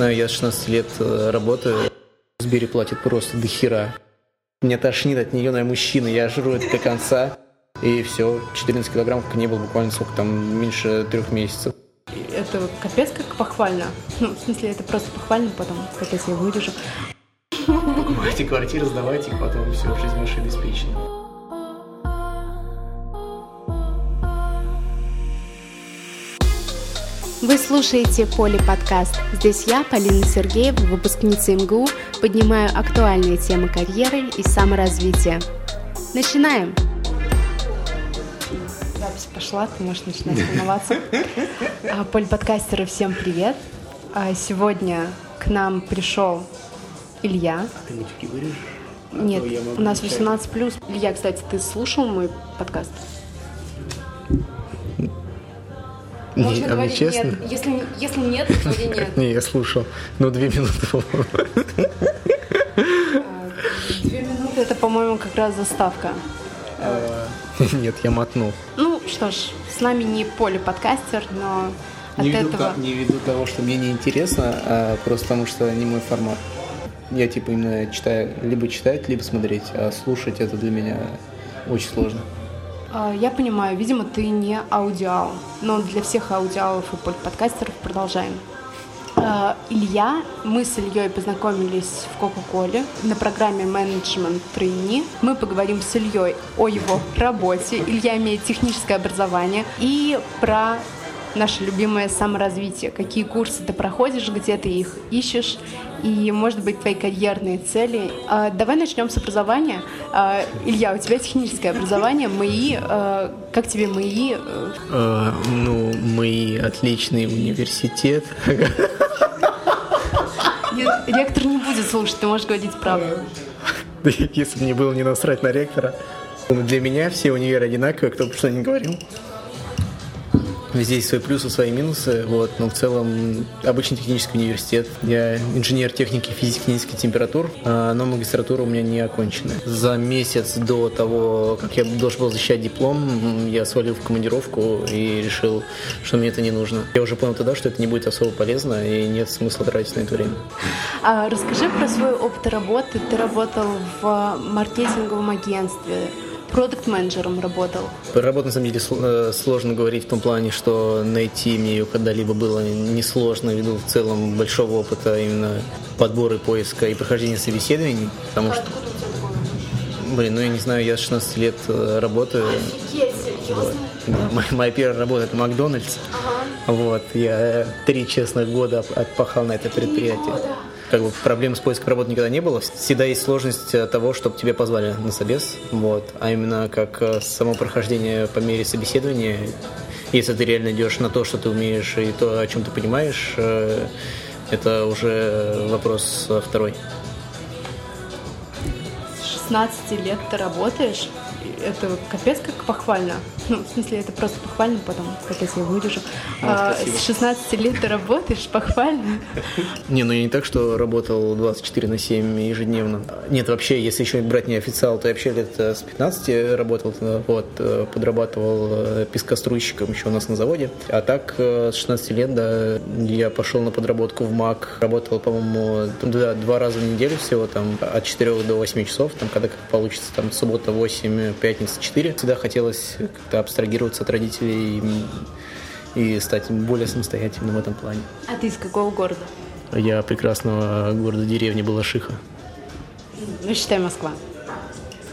Я с 16 лет э, работаю. В Сбере платит просто до хера. Меня тошнит от нее, я мужчина, я жру это до конца. И все, 14 килограммов не было буквально сколько там, меньше трех месяцев. Это капец как похвально. Ну, в смысле, это просто похвально, потом капец я выдержу. Покупайте квартиру, сдавайте их, потом все, жизнь ваша обеспечена. Вы слушаете Поли подкаст. Здесь я, Полина Сергеева, выпускница МГУ, поднимаю актуальные темы карьеры и саморазвития. Начинаем! Запись пошла, ты можешь начинать волноваться. А, Поль подкастеры, всем привет! А, сегодня к нам пришел Илья. А ты мультики вырежешь? Нет, у нас 18 плюс. Илья, кстати, ты слушал мой подкаст? Не, а мне честно? нет. Если, если нет, то говори нет. Не, я слушал. Ну, две минуты, по-моему. Две минуты это, по-моему, как раз заставка. Нет, я мотнул. Ну что ж, с нами не поле подкастер, но от Не ввиду, этого... не ввиду того, что мне не интересно, а просто потому что не мой формат. Я типа именно читаю, либо читать, либо смотреть, а слушать это для меня очень сложно. А, Я понимаю, видимо, ты не аудиал, но для всех аудиалов и подкастеров продолжаем. А, Илья, мы с Ильей познакомились в Кока-Коле на программе менеджмент трейни. Мы поговорим с Ильей о его работе. Илья имеет техническое образование и про наше любимое саморазвитие. Какие курсы ты проходишь, где ты их ищешь и, может быть, твои карьерные цели. А, Давай начнем с образования. А, Илья, у тебя техническое образование, МАИ. А, Как тебе МАИ? Ну, мы отличный университет. Ректор не будет слушать, ты можешь говорить правду. Если бы мне было не насрать на ректора. Для меня все универы одинаковые, кто бы что ни говорил. Везде есть свои плюсы, свои минусы, вот, но в целом обычный технический университет. Я инженер техники физики низких температур, а, но магистратура у меня не окончена. За месяц до того, как я должен был защищать диплом, я свалил в командировку и решил, что мне это не нужно. Я уже понял тогда, что это не будет особо полезно и нет смысла тратить на это время. А расскажи про свой опыт работы. Ты работал в маркетинговом агентстве, продукт-менеджером работал. Про работу, на самом деле, э, сложно говорить в том плане, что найти мне ее когда-либо было несложно ввиду в целом большого опыта именно подбора и поиска и прохождения собеседований, потому что, блин, ну я не знаю, я с 16 лет э, работаю. Да, моя, моя первая работа это Макдональдс. Вот, я три честных года отпахал на это предприятие. Как бы проблем с поиском работы никогда не было. Всегда есть сложность э, того, чтобы тебе позвали на собес. Вот. А именно как э, само прохождение по мере собеседования, если ты реально идешь на то, что ты умеешь и то, о чем ты понимаешь, э, это уже вопрос второй. С 16 лет ты работаешь. Это капец как похвально. Ну, в смысле, это просто похвально, потом капец я выдержу. А, спасибо. с 16 лет ты работаешь, похвально. Не, ну я не так, что работал 24 на 7 ежедневно. Нет, вообще, если еще брать не официал, то я вообще лет э, с 15 работал, э, вот, э, подрабатывал пескоструйщиком еще у нас на заводе. А так, с 16 лет, да, я пошел на подработку в МАК, работал, по-моему, два, два раза в неделю всего, там, от 4 до 8 часов, там, когда как получится, там, суббота 8, пятница 4. Всегда хотелось как-то абстрагироваться от родителей и, и стать более самостоятельным в этом плане. А ты из какого города? Я прекрасного города деревни Балашиха. Ну, считай, Москва.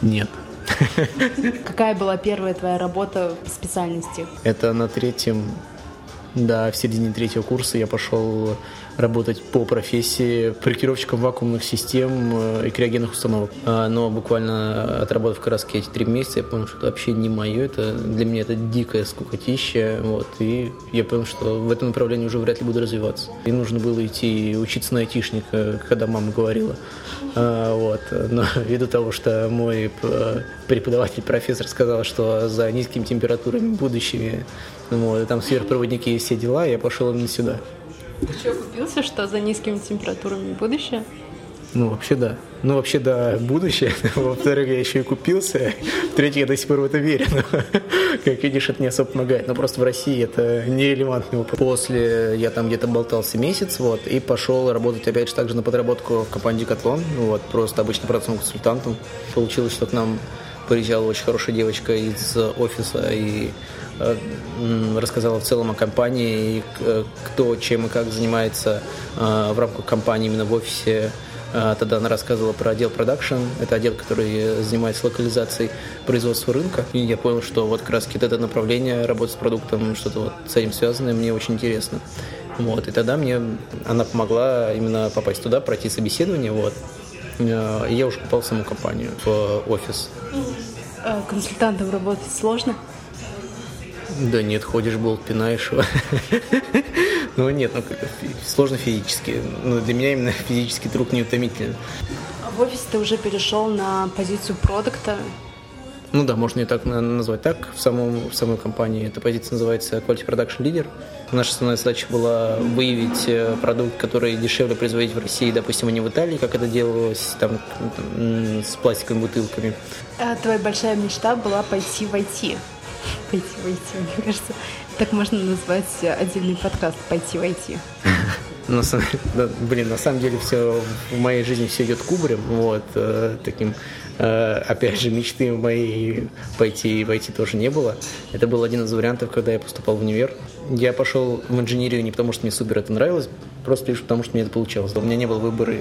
Нет. Какая была первая твоя работа по специальности? Это на третьем, да, в середине третьего курса я пошел работать по профессии проектировщиком вакуумных систем э, и криогенных установок. А, Но буквально отработав как раз эти три месяца, я понял, что это вообще не мое, это для меня это дикая скукотища, вот, и я понял, что в этом направлении уже вряд ли буду развиваться. И нужно было идти учиться на айтишника, когда мама говорила. А, Вот. Но ввиду того, что мой э, преподаватель, профессор сказал, что за низкими температурами будущими, и там сверхпроводники и все дела, я пошел именно сюда. Ты что, купился, что за низкими температурами будущее? Ну, вообще да. Ну, вообще да, будущее. Во-вторых, я еще и купился. В-третьих, я до сих пор в это верю. Но, как видишь, это не особо помогает. Но просто в России это нерелевантный опыт. После я там где-то болтался месяц, вот, и пошел работать опять же также на подработку в компании Decathlon. Вот, просто обычно продавцом консультантом. Получилось, что к нам приезжала очень хорошая девочка из офиса и э, рассказала в целом о компании, и э, кто чем и как занимается э, в рамках компании именно в офисе тогда она рассказывала про отдел продакшн. Это отдел, который занимается локализацией производства рынка. И я понял, что вот как раз это направление работы с продуктом, что-то вот с этим связанное, мне очень интересно. Вот. И тогда мне она помогла именно попасть туда, пройти собеседование. Вот. И я уже попал в саму компанию, в офис. А консультантом работать сложно? Да нет, ходишь, болт пинаешь. Ну нет, ну сложно физически. Но ну, для меня именно физический труд не утомительный. В офисе ты уже перешел на позицию продукта. Ну да, можно и так назвать так. В, самом, в самой компании эта позиция называется Quality Production Leader. Наша основная задача была выявить э, продукт, который дешевле производить в России, допустим, а не в Италии, как это делалось там, с пластиковыми бутылками. А твоя большая мечта была пойти в IT. Пойти в IT, мне кажется. Так можно назвать отдельный подкаст «Пойти войти». На самом, блин, на самом деле все в моей жизни все идет кубарем, вот, э, таким, э, опять же, мечты моей пойти войти тоже не было. Это был один из вариантов, когда я поступал в универ. Я пошел в инженерию не потому, что мне супер это нравилось, просто лишь потому, что мне это получалось. У меня не было выбора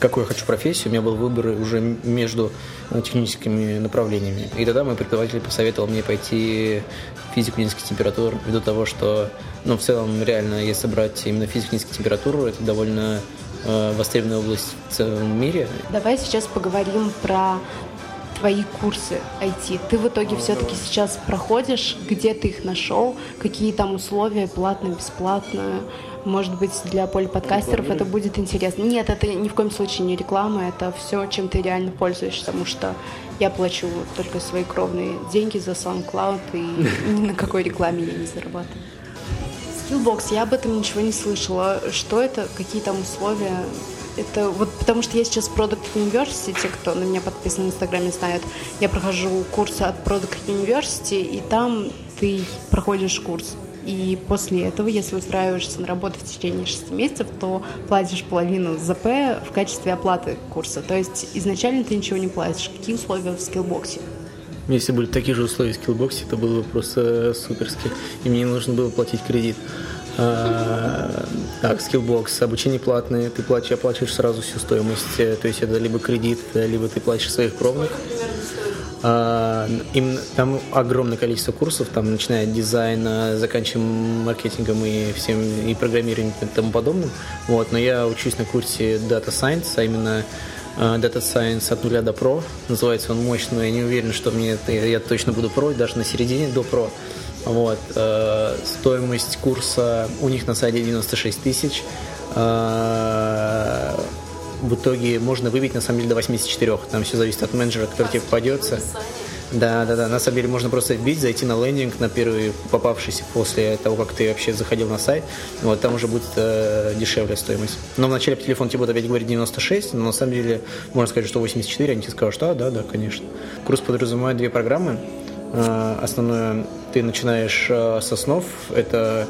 какую я хочу профессию, у меня был выбор уже между э, техническими направлениями. И тогда мой преподаватель посоветовал мне пойти в физику низких температур, ввиду того, что, ну, в целом, реально, если брать именно физику низких температур, это довольно э, востребованная область в целом мире. Давай сейчас поговорим про твои курсы IT. Ты в итоге все-таки сейчас проходишь, где ты их нашел, какие там условия, платно, бесплатно, может быть, для полиподкастеров это будет интересно. Нет, это ни в коем случае не реклама, это все, чем ты реально пользуешься, потому что я плачу только свои кровные деньги за SoundCloud, и ни на какой рекламе я не зарабатываю. Skillbox, я об этом ничего не слышала. Что это? Какие там условия? Это вот потому что я сейчас Product University, кто на меня подписан в Инстаграме, знают, я прохожу курсы от Product University, и там ты проходишь курс и после этого, если устраиваешься на работу в течение 6 месяцев, то платишь половину ЗП в качестве оплаты курса. То есть изначально ты ничего не платишь. Какие условия в Skillbox'е? Если были такие же условия в Skillbox'е, то было бы просто суперски. И мне не нужно было платить кредит. А, так, Skillbox, обучение платное, ты платишь, оплачиваешь сразу всю стоимость, то есть это либо кредит, либо ты платишь своих кровных. А, им, там огромное количество курсов, там начиная от дизайна, заканчивая маркетингом и всем и программированием и тому подобным. Вот, но я учусь на курсе Data Science, а именно а, Data Science от нуля до про. Называется он мощно, но я не уверен, что мне это, я точно буду про, даже на середине до про. Вот. Э, стоимость курса у них на сайте 96 тысяч. Э, в итоге можно выбить на самом деле до 84. Там все зависит от менеджера, который тебе попадется. Да, да, да. На самом деле можно просто вбить, зайти на лендинг, на первый попавшийся после того, как ты вообще заходил на сайт. Вот там уже будет э, дешевле стоимость. Но вначале по телефону тебе будут опять говорить 96, но на самом деле можно сказать, что 84, они тебе скажут, что да, да, конечно. Курс подразумевает две программы. Э, основное, ты начинаешь э, с основ. Это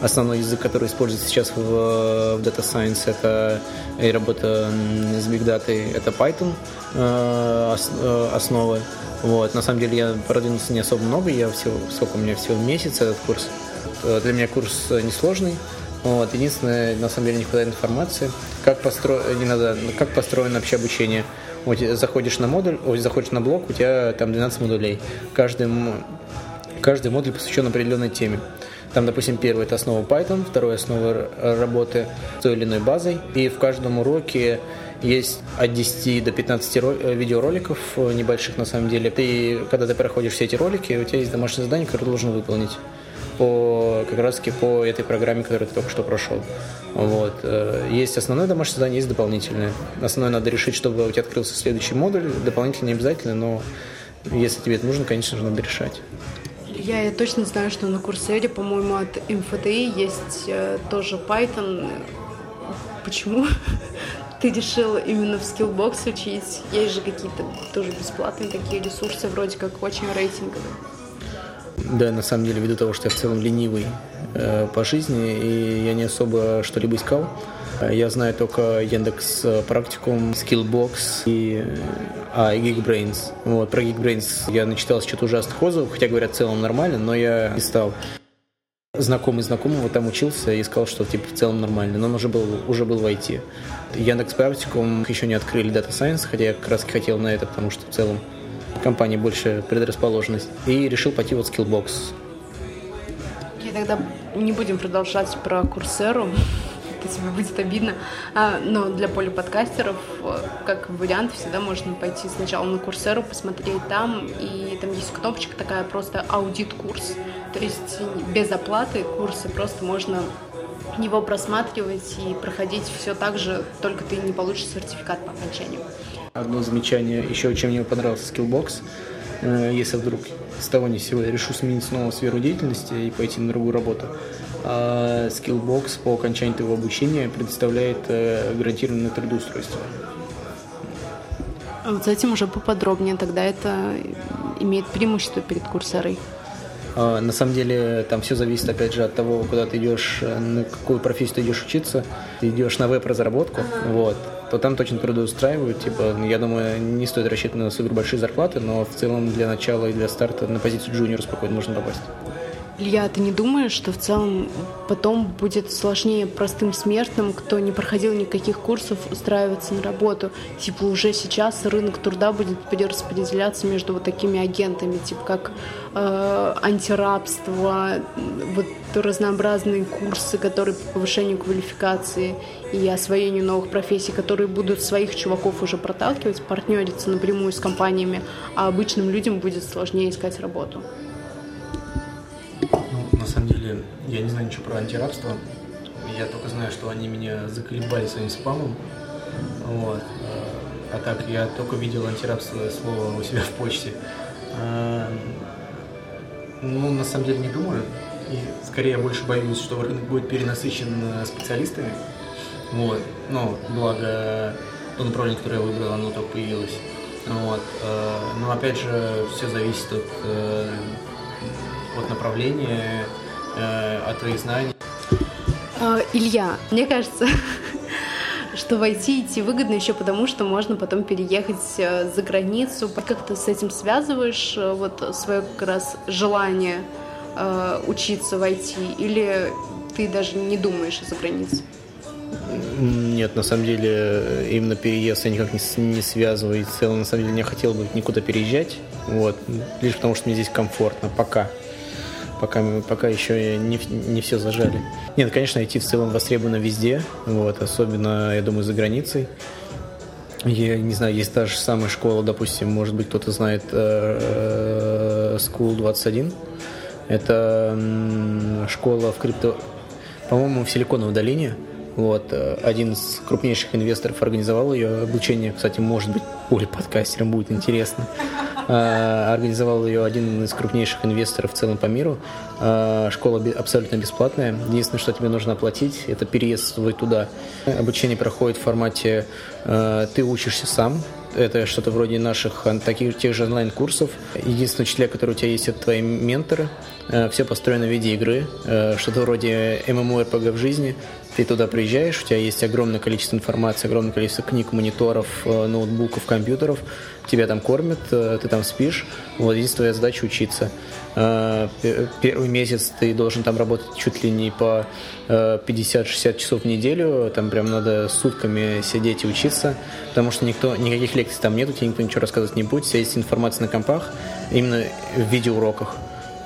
основной язык, который используется сейчас в, в Data Science, это и работа с Big Data, это Python э, э, основы. Вот. На самом деле я продвинулся не особо много, я всего, сколько у меня всего месяц этот курс. Э, для меня курс несложный. Вот. Единственное, на самом деле не хватает информации, как, постро... не надо... как построено вообще обучение. Вот заходишь на модуль, ой, заходишь на блок, у тебя там 12 модулей. Каждый, каждый модуль посвящен определенной теме. Там, допустим, первый – это основа Python, второй – основа работы с той или иной базой. И в каждом уроке есть от 10 до 15 э, видеороликов э, небольших на самом деле. Ты, когда ты проходишь все эти ролики, у тебя есть домашнее задание, которое ты должен выполнить по, как раз таки по этой программе, которую ты только что прошел. Вот. Э, есть основное домашнее задание, есть дополнительное. Основное надо решить, чтобы у тебя открылся следующий модуль. Дополнительно не обязательно, но если тебе это нужно, конечно же, надо решать. Я, точно знаю, что на Курсере, по-моему, от МФТИ есть э, тоже Python. Почему? ты решил именно в Skillbox учить? Есть же какие-то тоже бесплатные такие ресурсы, вроде как очень рейтинговые. Да, на самом деле, ввиду того, что я в целом ленивый э, по жизни, и я не особо что-либо искал, я знаю только Яндекс Практикум, Skillbox и, а, и Geekbrains. Вот, про Geekbrains я начитал что-то ужасных отзывов, хотя говорят в целом нормально, но я не стал. Знакомый знакомого там учился и сказал, что типа в целом нормально, но он уже был, уже был в IT. Яндекс Практикум еще не открыли Data Science, хотя я как раз хотел на это, потому что в целом компании больше предрасположенность. И решил пойти вот Skillbox. И тогда не будем продолжать про Курсеру это тебе будет обидно. А, но для полиподкастеров, э, как вариант, всегда можно пойти сначала на Курсеру, посмотреть там, и там есть кнопочка такая, просто аудит-курс. То есть без оплаты курсы просто можно его просматривать и проходить все так же, только ты не получишь сертификат по окончанию. Одно замечание, еще чем мне понравился Skillbox, э, если вдруг с того ни сего я решу сменить снова сферу деятельности и пойти на другую работу, а Skillbox по окончании твоего обучения предоставляет э, гарантированное трудоустройство. А вот с этим уже поподробнее, тогда это имеет преимущество перед курсорой. А, на самом деле там все зависит опять же от того, куда ты идешь, на какую профессию ты идешь учиться. Ты идешь на веб-разработку, ага. вот, то там точно трудоустраивают. Типа, я думаю, не стоит рассчитывать на супер большие зарплаты, но в целом для начала и для старта на позицию джуниора спокойно можно попасть. Илья, ты не думаешь, что в целом потом будет сложнее простым смертным, кто не проходил никаких курсов, устраиваться на работу? Типа уже сейчас рынок труда будет перераспределяться между вот такими агентами, типа как э, антирабство, вот разнообразные курсы, которые по повышению квалификации и освоению новых профессий, которые будут своих чуваков уже проталкивать, партнериться напрямую с компаниями, а обычным людям будет сложнее искать работу. Я не знаю ничего про антирабство. Я только знаю, что они меня заколебали своим спамом. Вот. А так я только видел антирабство слово у себя в почте. А, ну, на самом деле не думаю. И скорее я больше боюсь, что рынок будет перенасыщен э, специалистами. Вот. Но благо то направление, которое я выбрал, оно только появилось. Вот. А, но опять же, все зависит от, э, от направления э, от твоих знаний? А, Илья, мне кажется, что войти идти выгодно еще потому, что можно потом переехать э, за границу. Как ты с этим связываешь э, вот свое как раз желание э, учиться войти, или ты даже не думаешь за границей? Нет, на самом деле, именно переезд я никак не, не связываю. И в целом, на самом деле, не хотел бы никуда переезжать. Вот. Лишь потому, что мне здесь комфортно. Пока пока, пока еще не, не все зажали. Нет, конечно, IT в целом востребовано везде, вот, особенно, я думаю, за границей. Я не знаю, есть та же самая школа, допустим, может быть, кто-то знает э, School 21. Это школа в крипто... По-моему, в Силиконовой долине. Вот, э, один из крупнейших инвесторов организовал ее обучение. Кстати, может быть, Оле подкастерам будет интересно. Э, организовал ее один из крупнейших инвесторов в целом по миру. Э, школа абсолютно бесплатная. Единственное, что тебе нужно оплатить, это переезд свой туда. Обучение проходит в формате ты учишься сам, это что-то вроде наших таких тех же онлайн-курсов. Единственные учителя, которые у тебя есть, это твои менторы. Все построено в виде игры, что-то вроде MMORPG в жизни. Ты туда приезжаешь, у тебя есть огромное количество информации, огромное количество книг, мониторов, э, ноутбуков, компьютеров. Тебя там кормят, э, ты там спишь. Вот здесь твоя задача учиться. Э, первый месяц ты должен там работать чуть ли не по 50-60 часов в неделю. Там прям надо сутками сидеть и учиться, потому что никто, никаких лекций там нету, тебе никто ничего рассказывать не будет. Вся есть информация на компах, именно в видеоуроках.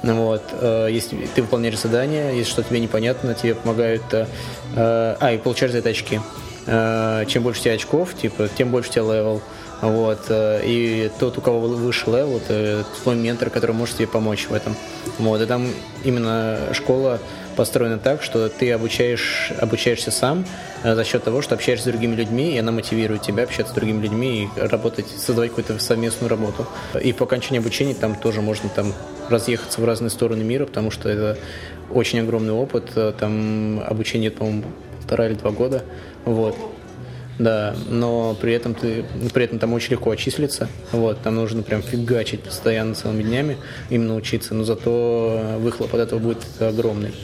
Вот, э, если ты выполняешь задание, если что-то тебе непонятно, тебе помогают... Э, э, а, и получаешь за это очки. Чем больше у тебя очков, типа, тем больше у тебя level. Вот, и тот, у кого выше level, это твой ментор, который может тебе помочь в этом. Вот, и там именно школа построена так, что ты обучаешь, обучаешься сам за счет того, что общаешься с другими людьми, и она мотивирует тебя общаться с другими людьми и работать, создавать какую-то совместную работу. И по окончании обучения там тоже можно там разъехаться в разные стороны мира, потому что это очень огромный опыт. Там обучение, по-моему, полтора или два года. Вот. Да, но при этом ты, при этом там очень легко отчислиться. Вот, там нужно прям фигачить постоянно целыми днями, именно учиться, но зато выхлоп от этого будет огромный.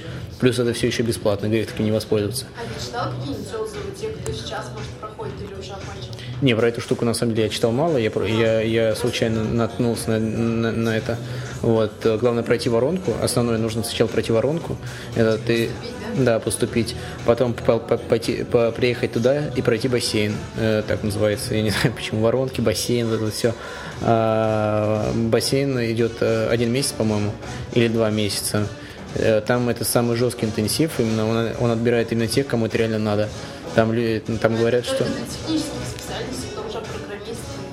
Плюс это все еще бесплатно, грех таки не воспользоваться. А ты читал какие-нибудь отзывы тех, кто сейчас, может, проходит или уже окончил? Не, про эту штуку на самом деле я читал мало, я, я, я случайно наткнулся на, на, на это. Вот, главное пройти воронку. Основное нужно сначала пройти воронку. Это ты, да, поступить. Потом по, по, пойти, по, приехать туда и пройти бассейн. Э, так называется. Я не знаю почему. Воронки, бассейн, это все. А, бассейн идет э, один месяц, по-моему, или два месяца. Э, там это самый жесткий интенсив. Именно он, он отбирает именно тех, кому это реально надо. Там, там говорят, что...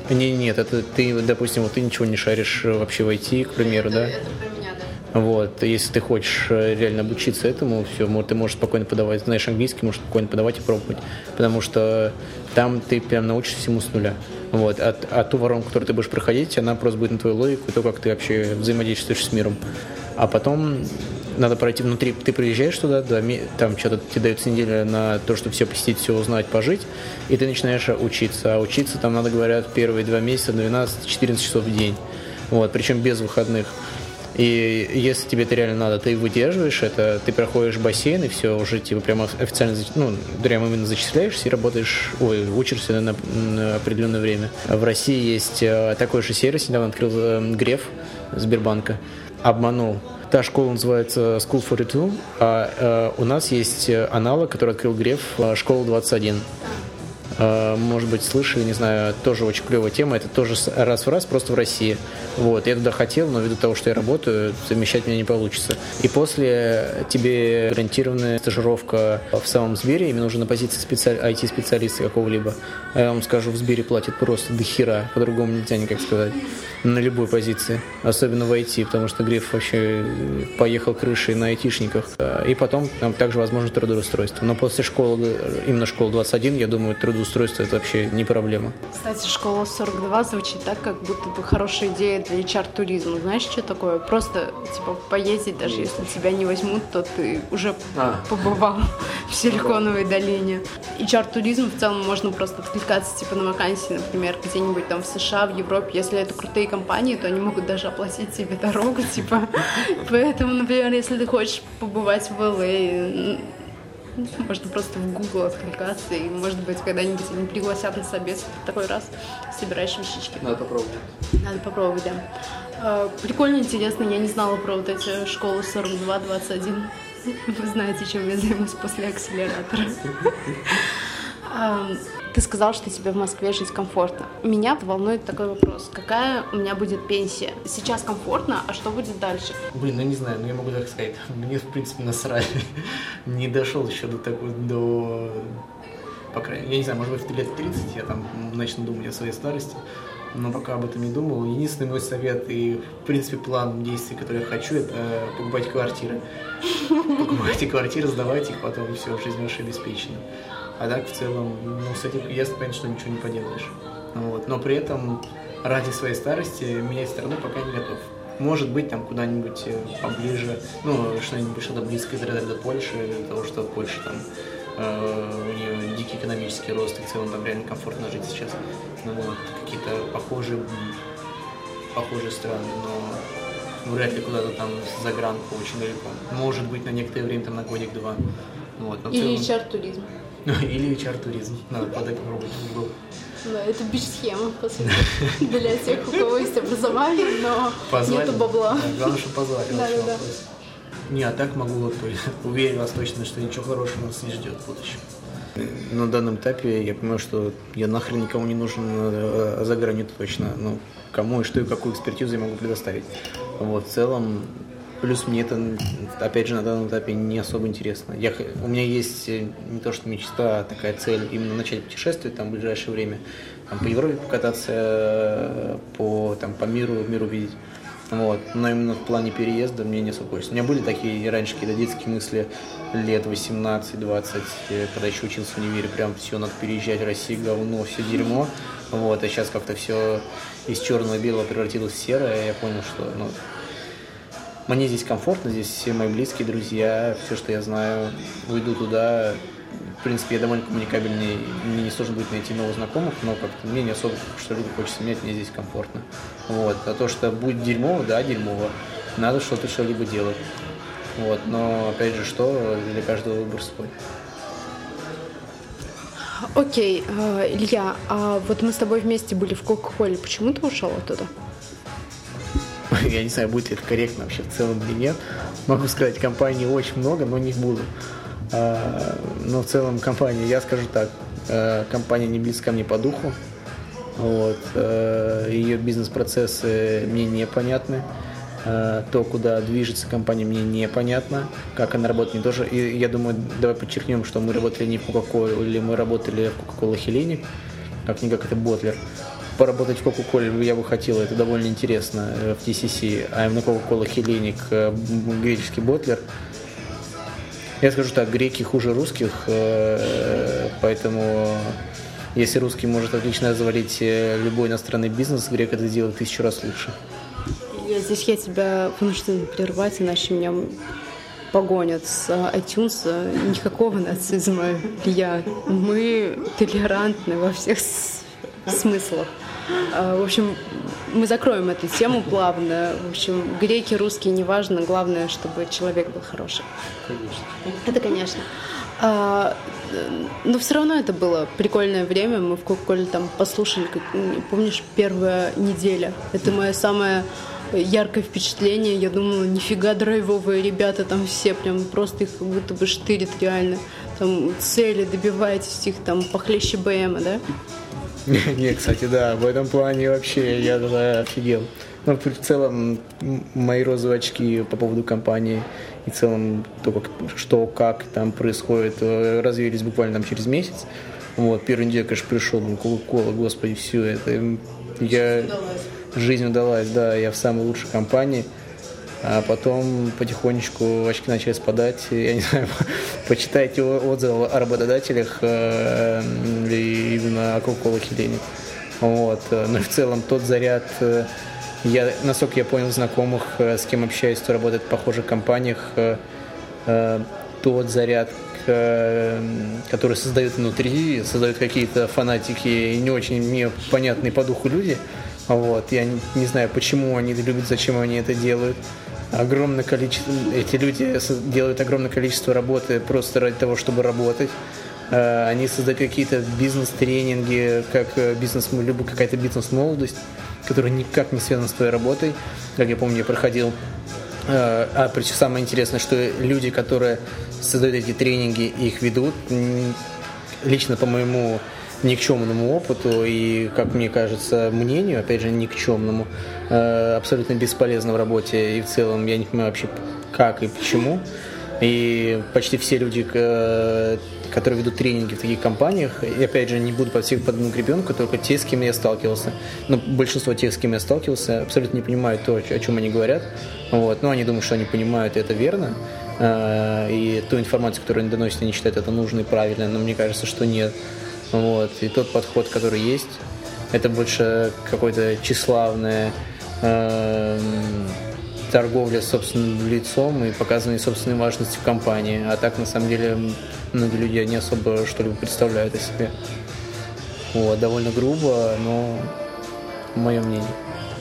Не, нет, это ты, допустим, вот ты ничего не шаришь вообще в IT, к примеру, это, да? Это. Вот, если ты хочешь э, реально обучиться этому, все, ты можешь спокойно подавать, знаешь английский, можешь спокойно подавать и пробовать, потому что там ты прям научишься всему с нуля. Вот, а, а ту воронку, которую ты будешь проходить, она просто будет на твою логику и то, как ты вообще взаимодействуешь с миром. А потом надо пройти внутри, ты приезжаешь туда, да, там что-то тебе дается неделя на то, чтобы все посетить, все узнать, пожить, и ты начинаешь учиться. А учиться там надо, говорят, первые два месяца 12-14 часов в день. Вот, причем без выходных. И если тебе это реально надо, ты выдерживаешь это, ты проходишь бассейн, и все, уже типа прямо официально, ну, прямо именно зачисляешься и работаешь, ой, учишься на, на определенное время. В России есть э, такой же сервис, недавно открыл э, Греф Сбербанка, обманул Та школа называется School 42, а э, у нас есть аналог, который открыл Греф, школа 21. Э, может быть, слышали, не знаю, тоже очень клевая тема. Это тоже раз в раз, просто в России. Вот. Я туда хотел, но ввиду того, что я работаю, совмещать меня не получится. И после тебе гарантированная стажировка в самом Сбере, именно уже на позиции специаль... IT-специалиста какого-либо. Я вам скажу, в Сбере платят просто до хера, по-другому нельзя никак сказать. На любой позиции, особенно в IT, потому что Гриф вообще поехал крышей на айтишниках. И потом там также возможно трудоустройство. Но после школы, именно школы 21, я думаю, трудоустройство это вообще не проблема. Кстати, школа 42 звучит так, как будто бы хорошая идея для HR-туризма. Знаешь, что такое? Просто, типа, поездить, даже если тебя не возьмут, то ты уже а. побывал в Силиконовой долине. HR-туризм в целом можно просто откликаться, типа, на вакансии, например, где-нибудь там в США, в Европе. Если это крутые компании, то они могут даже оплатить себе дорогу, типа. Поэтому, например, если ты хочешь побывать в ЛА, можно просто в Google откликаться, и, может быть, когда-нибудь они пригласят на собес такой раз собираешь вещички. Надо попробовать. Надо попробовать, да. А, прикольно, интересно, я не знала про вот эти школы 42-21. Вы знаете, чем я займусь после акселератора. Ты сказал, что тебе в Москве жить комфортно. Меня волнует такой вопрос. Какая у меня будет пенсия? Сейчас комфортно, а что будет дальше? Блин, ну не знаю, ну я могу так сказать. Мне, в принципе, насрали. не дошел еще до такой, до... По крайней мере, я не знаю, может быть, в лет 30 я там начну думать о своей старости но пока об этом не думал. Единственный мой совет и, в принципе, план действий, который я хочу, это покупать квартиры. Покупайте квартиры, сдавайте их, потом все, жизнь ваша обеспечена. А так, в целом, ну, с этим понятно, что ничего не поделаешь. Вот. Но при этом ради своей старости менять страну пока не готов. Может быть, там куда-нибудь э, поближе, ну, что-нибудь что-то близкое из ряда Польши, из-за того, что Польша там э, у нее дикий экономический рост, и в целом там реально комфортно жить сейчас. Ну, вот, какие-то похожие, похожие страны, но вряд ли куда-то там за гранку очень далеко. Может быть, на некоторое время, там на годик-два. Вот, Или HR-туризм. Или HR-туризм. Надо подать попробовать в Google. Да, это бич-схема, по сути, для тех, у кого есть образование, но Позвали. нету бабла. Да, главное, что позвали. Да, да, да. Не, а так могу вот уверен вас точно, что ничего хорошего нас не ждет в будущем. На данном этапе я понимаю, что я нахрен никому не нужен а за гранью точно. Ну, кому и что и какую экспертизу я могу предоставить. Вот, в целом, Плюс мне это, опять же, на данном этапе не особо интересно. Я, у меня есть э, не то что мечта, а такая цель именно начать путешествовать там в ближайшее время, там, по Европе покататься, э, по, там, по миру, миру видеть. Вот. Но именно в плане переезда мне не особо хочется. У меня были такие раньше какие-то детские мысли лет 18-20, э, когда еще учился в универе, прям все, надо переезжать, Россия, говно, все дерьмо. Вот, а сейчас как-то все из черного и белого превратилось в серое, и я понял, что ну, мне здесь комфортно, здесь все мои близкие, друзья, все, что я знаю, уйду туда, в принципе, я довольно коммуникабельный, мне не сложно будет найти новых знакомых, но как-то мне не особо что-либо хочется менять, мне здесь комфортно. Вот. А то, что будет дерьмово, да, дерьмово. Надо что-то что-либо делать. Вот. Но, опять же, что для каждого выбор свой. Окей, э, Илья, а вот мы с тобой вместе были в Кока-Коле. Почему ты ушел оттуда? Я не знаю, будет ли это корректно вообще в целом или нет. Могу сказать, компаний очень много, но не буду. А, но в целом компания, я скажу так, э, компания не близка мне по духу. Вот. Э, Ее бизнес-процессы мне непонятны. То, куда движется компания, мне непонятно, как она работает, не тоже. И я думаю, давай подчеркнем, что мы работали не в Coca-Cola, или мы работали в Coca-Cola Hellenic, как не как это Ботлер. Поработать в Coca-Cola я бы хотел, это довольно интересно э, в TCC, а именно Coca-Cola Hellenic, э, греческий Ботлер. Я скажу так, греки хуже русских, поэтому если русский может отлично завалить любой иностранный бизнес, грек это сделает тысячу раз лучше. Здесь я тебя вынуждена прервать, иначе меня погонят с iTunes. Никакого нацизма, я. Мы толерантны во всех смыслах. А, в общем, мы закроем эту тему плавно. В общем, греки, русские, неважно. Главное, чтобы человек был хороший. Конечно. Это, конечно. А, но все равно это было прикольное время. Мы в Кока-Коле там послушали, как, помнишь, первая неделя. Это моя самая яркое впечатление. Я думала, нифига драйвовые ребята там все, прям просто их как будто бы штырит реально. Там цели добиваетесь их там похлеще БМа, да? Не, кстати, да, в этом плане вообще я даже офигел. Ну, в целом, мои розовые очки по поводу компании и в целом то, как, что, как там происходит, э, развеялись буквально там через месяц. Вот, первый неделю, конечно, пришел, думаю, Кока-Кола, господи, все это. Я жизнь удалась, да, я в самой лучшей компании. А потом потихонечку очки начали спадать. Я не знаю, почитайте отзывы о работодателях э, именно о Coca-Cola Hellenic. Вот. Но в целом тот заряд, э, я, насколько я понял знакомых, э, с кем общаюсь, кто работает в похожих компаниях, тот заряд, который создают внутри, создают какие-то фанатики и не очень мне понятные по духу люди – вот. Я не знаю, почему они это любят, зачем они это делают. Огромное количество, эти люди делают огромное количество работы просто ради того, чтобы работать. Э, они создают какие-то бизнес-тренинги, как э, бизнес, либо какая-то бизнес-молодость, которая никак не связана с твоей работой. Как я помню, я проходил э, а причем самое интересное, что люди, которые создают эти тренинги, их ведут, лично по моему никчемному опыту и, как мне кажется, мнению, опять же, никчемному, э, абсолютно бесполезно в работе. И в целом я не понимаю вообще, как и почему. И почти все люди, э, которые ведут тренинги в таких компаниях, и опять же, не буду по всех под одну гребенку, только те, с кем я сталкивался. Но большинство тех, с кем я сталкивался, абсолютно не понимают то, о чем они говорят. Вот. Но они думают, что они понимают, и это верно. Э, и ту информацию, которую они доносят, они считают это нужной и правильной, но мне кажется, что нет. Вот. И тот подход, который есть, это больше какое-то тщеславное э, торговля собственным лицом и показывание собственной важности в компании. А так, на самом деле, многие люди не особо что-либо представляют о себе. Вот, довольно грубо, но мое мнение.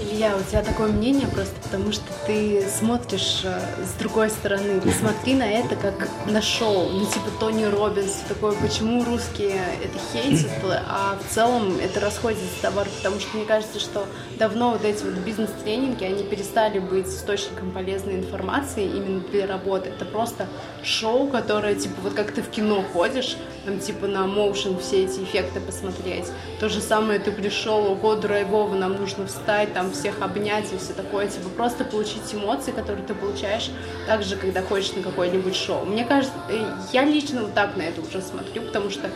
Илья, у тебя такое мнение просто потому, что ты смотришь э, с другой стороны. Смотри на это как на шоу. Ну, типа Тони Робинс, такое, почему русские это хейтят, а в целом это расходится товар, потому что мне кажется, что давно вот эти вот бизнес-тренинги, они перестали быть источником полезной информации именно для работы. Это просто шоу, которое, типа, вот как ты в кино ходишь, там, типа, на моушен все эти эффекты посмотреть. То же самое ты пришел, ого, драйвово, нам нужно встать, там, всех обнять и все такое, типа просто получить эмоции, которые ты получаешь так же, когда ходишь на какое-нибудь шоу. Мне кажется, э, я лично вот так на это уже смотрю, потому что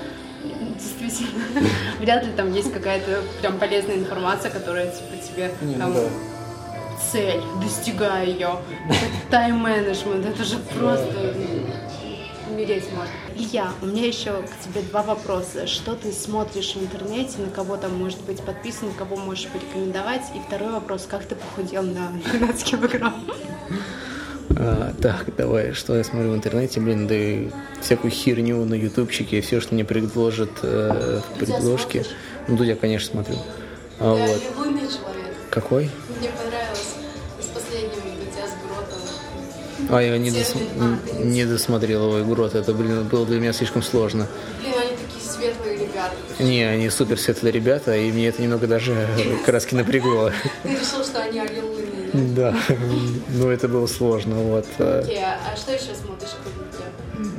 действительно вряд ли там есть какая-то прям полезная информация, которая типа тебе ну там цель, достигая ее, тайм-менеджмент, это же просто умереть можно. Илья, у меня еще к тебе два вопроса. Что ты смотришь в интернете, на кого там может быть подписан, кого можешь порекомендовать? И второй вопрос, как ты похудел на 12 килограмм? А, так, давай, что я смотрю в интернете, блин, да и всякую херню на ютубчике, все, что мне предложат э, в предложке. Ну, тут я, конечно, смотрю. А, я вот. Какой? А, я не, дос... не досмотрел его Грот, это, блин, было для меня слишком сложно. Блин, они такие светлые ребята. Не, они супер светлые ребята, и мне это немного даже краски напрягло. Ты решил, что они аллилуйя? Да, ну это было сложно. Вот. А. Окей, а что еще смотришь,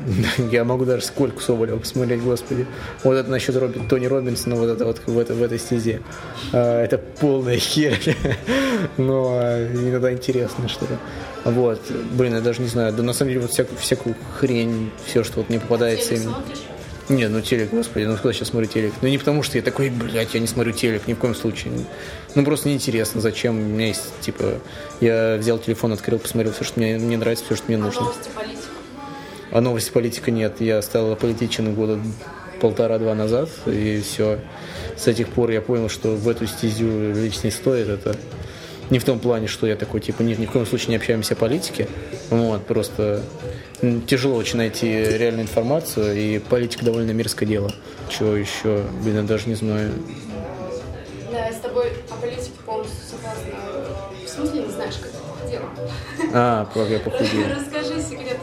Я могу даже сколько Соболева посмотреть, господи. Вот это насчет Робин, Тони Робинсона, вот это вот в, это, в этой стезе. А, это полная херня. Но иногда интересно что-то. Вот, блин, я даже не знаю. Да на самом деле вот всякую, всякую хрень, все, что вот мне попадается. Именно. Не, ну телек, господи, ну кто сейчас смотрит телек? Ну не потому, что я такой, блядь, я не смотрю телек, ни в коем случае. Ну просто неинтересно, зачем. У меня есть, типа, я взял телефон, открыл, посмотрел все, что мне, мне нравится, все, что мне нужно. А новости политика? А новости политика нет. Я стал аполитичен года полтора-два назад, и все. С этих пор я понял, что в эту стезю лично не стоит. Это не в том плане, что я такой, типа, ни, ни в коем случае не общаемся о политике. Вот, просто тяжело очень найти реальную информацию, и политика довольно мерзкое дело. Чего еще, блин, я даже не знаю. Да, я с тобой о политике полностью согласна. В смысле не знаешь, как я похудела? А, как я похудела. Расскажи секрет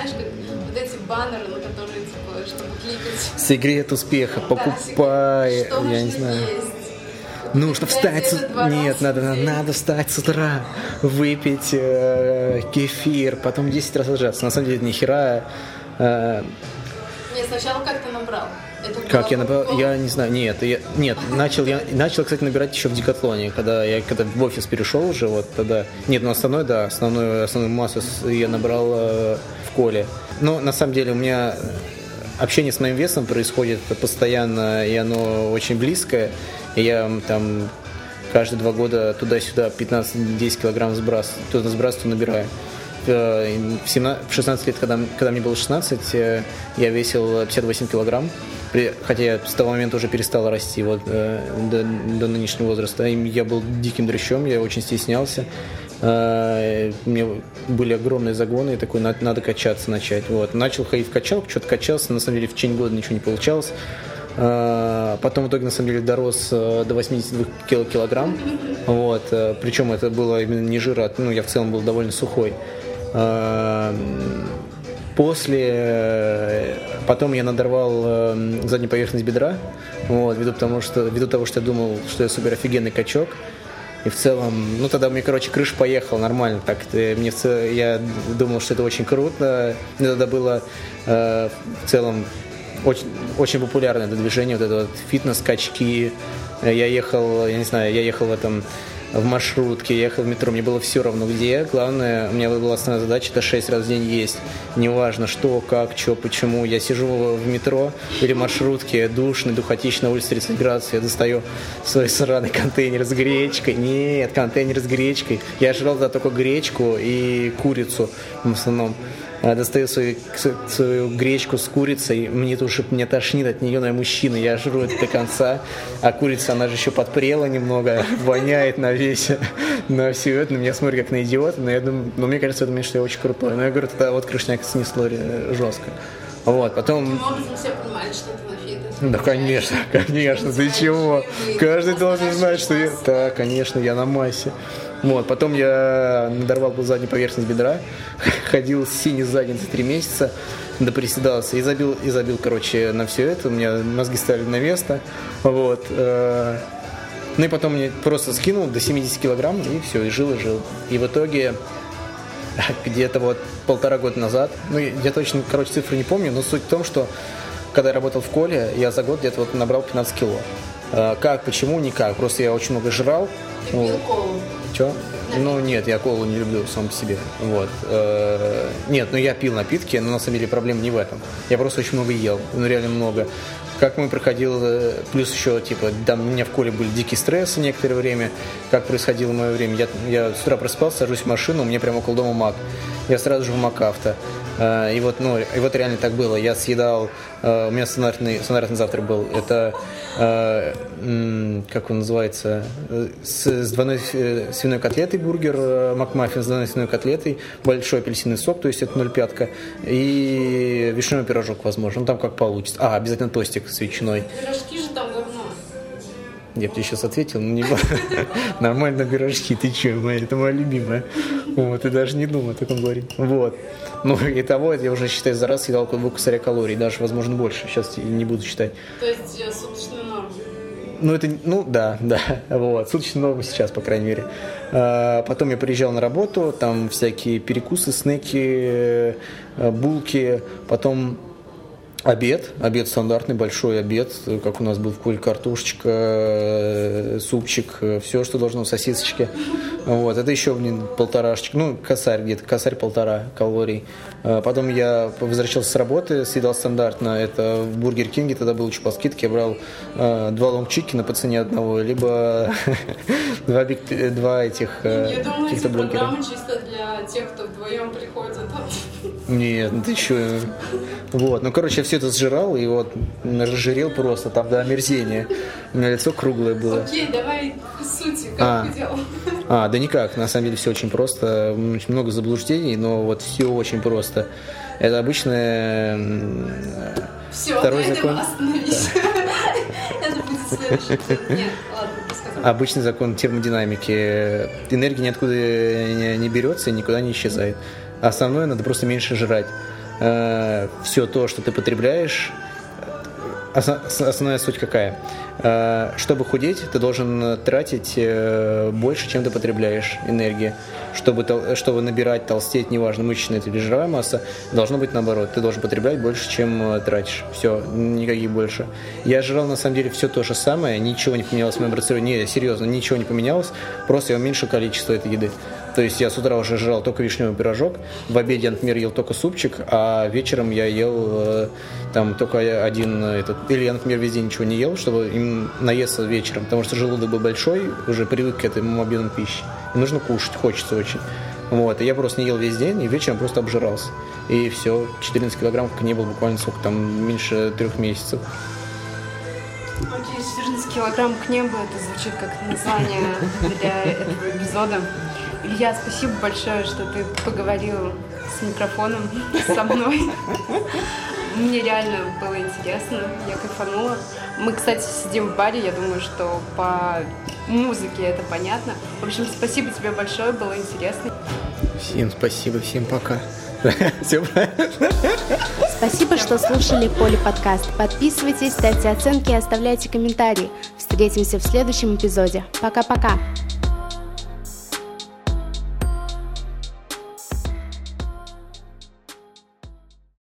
знаешь, как вот эти баннеры, на которые, типа, чтобы кликать. Секрет успеха. Покупай, да, я не знаю. Есть? Нужно встать с... Нет, надо, надо, надо встать с утра, выпить э, кефир, потом 10 раз отжаться. На самом деле, ни хера... Э... Нет, сначала как ты набрал? Это как я набрал? Я не знаю. Нет, я, нет, начал я начал, кстати, набирать еще в Декатлоне, когда я когда в офис перешел уже, вот тогда. Нет, ну основной, да, основную основную массу я набрал э, в коле. Но на самом деле у меня общение с моим весом происходит постоянно, и оно очень близкое. И я там каждые два года туда-сюда 15-10 килограмм сбрас, то сбрас, то набираю. Э, в, 17, в 16 лет, когда, когда мне было 16, э, я весил 58 килограмм. Хотя я с того момента уже перестал расти вот, э, до, до нынешнего возраста. Я был диким дрыщом, я очень стеснялся. У меня были огромные загоны, и такой, надо, надо качаться начать. Вот. Начал ходить в качалку, что-то качался, на самом деле в течение года ничего не получалось. А, потом в итоге, на самом деле, дорос э, до 82 килограмм. Вот. Э, Причем это было именно не жира, ну, я в целом был довольно сухой. После, э, потом я надорвал заднюю поверхность бедра, вот, ввиду, потому что, ввиду того, что я думал, что я супер офигенный качок. И в целом, ну тогда мне, короче, крыша поехала нормально. Так, мне я думал, что это очень круто. Мне тогда было э, в целом очень, очень популярное это движение, вот это вот фитнес-качки. Я ехал, я не знаю, я ехал в этом в маршрутке, ехал в метро, мне было все равно где. Главное, у меня была основная задача, это 6 раз в день есть. Неважно, что, как, что, почему. Я сижу в метро или маршрутке, душный, духотищный, на улице 30 градусов, я достаю свой сраный контейнер с гречкой. Нет, контейнер с гречкой. Я жрал тогда только гречку и курицу в основном. Э, достаю свою, свою гречку с курицей, мне тоже мне тошнит от нее, но я мужчина, я жру это до конца, а курица, она же еще подпрела немного, воняет на весь, на все это, на меня смотрит как на идиота, но я думаю, но мне кажется, это что я очень крутой, но я говорю, тогда вот крышняк снесло жестко. Вот, потом... Таким образом все понимали, что ты на фитнес. Да, конечно, конечно, ты чего? Каждый должен знать, что я... Да, конечно, я на массе. Вот, потом я надорвал был заднюю поверхность бедра, ходил с синей задницей три месяца, да приседался и забил, и забил, короче, на все это. У меня мозги стали на место. Вот. Э, ну и потом мне просто скинул до 70 килограмм, и все, и жил, и жил. И в итоге где-то вот полтора года назад, ну я точно, короче, цифры не помню, но суть в том, что когда я работал в Коле, я за год где-то вот набрал 15 кило. Э, как, почему, никак. Просто я очень много жрал. Ты? Че? Ну нет, я колу не люблю сам по себе. Вот. Э, нет, ну я пил напитки, но на самом деле проблема не в этом. Я просто очень много ел, ну реально много. Как мы проходил, э, плюс еще, типа, там у меня в коле были дикие стрессы некоторое время. Как происходило мое время? Я, я с утра просыпался, сажусь в машину, у меня прямо около дома МАК. Я сразу же в МАК авто. Э, и вот, ну, и вот реально так было. Я съедал, у меня стандартный, стандартный завтрак был. Это, как он называется, с, с двойной свиной котлетой бургер, макмаффин с двойной свиной котлетой, большой апельсиновый сок, то есть это 0,5, и вишневый пирожок, возможно. Ну, там как получится. А, обязательно тостик с ветчиной. Пирожки же там говно. Я бы тебе сейчас ответил, но не нормально пирожки, ты че, моя, это моя любимая. Вот, и даже не думал о таком говорить. Вот. Ну, и того, я уже считаю, за раз съедал около двух косаря калорий, даже, возможно, больше. Сейчас не буду считать. То есть э, норму? Ну, это, ну, да, да, вот, суточную норму сейчас, по крайней мере. А, потом я приезжал на работу, там всякие перекусы, снеки, э, булки, потом Обед, обед стандартный, большой обед, как у нас был в Коле, картошечка, э, супчик, э, все, что должно в сосисочке. Вот, это еще блин, полторашечка, ну, косарь где-то, косарь полтора калорий. А потом я возвращался с работы, съедал стандартно, это в Бургер Кинге, тогда был еще по скидке, я брал э, два лонгчикина по цене одного, либо два, этих э, Я думаю, эти программы чисто для тех, кто вдвоем приходит. Нет, ну ты что? Вот, ну, короче, я все это сжирал и вот разжирел просто там до омерзения. У меня лицо круглое было. Окей, давай к сути, как а. ты делал? А, да никак, на самом деле все очень просто, очень много заблуждений, но вот все очень просто. Это обычное... Все, второй закон. Это будет следующий. Нет, ладно, Обычный закон термодинамики. Энергия ниоткуда не берется и никуда не исчезает. Основное надо просто меньше жрать. Э, все то, что ты потребляешь, основная суть какая? Э, чтобы худеть, ты должен тратить э, больше, чем ты потребляешь энергии. Чтобы, чтобы набирать, толстеть, неважно, мышечная или жировая масса, должно быть наоборот. Ты должен потреблять больше, чем тратишь. Все, никаких больше. Я жрал на самом деле все то же самое, ничего не поменялось в моем рационе. Не, серьезно, ничего не поменялось, просто я уменьшил количество этой еды. То есть я с утра уже жрал только вишневый пирожок, в обеде я, например, ел только супчик, а вечером я ел э, там только один этот... Или я, например, весь день ничего не ел, чтобы им наесться вечером, потому что желудок был большой, уже привык к этому объему пищи. И нужно кушать, хочется очень. Вот, и я просто не ел весь день, и вечером просто обжирался. И все, 14 килограмм как не было буквально сколько там, меньше трех месяцев. Окей, 14 килограмм к небу, это звучит как название для этого эпизода. Илья, спасибо большое, что ты поговорил с микрофоном со мной. Мне реально было интересно, я кайфанула. Мы, кстати, сидим в баре, я думаю, что по музыке это понятно. В общем, спасибо тебе большое, было интересно. Всем спасибо, всем пока. Все Спасибо, что слушали Поли подкаст. Подписывайтесь, ставьте оценки и оставляйте комментарии. Встретимся в следующем эпизоде. Пока-пока.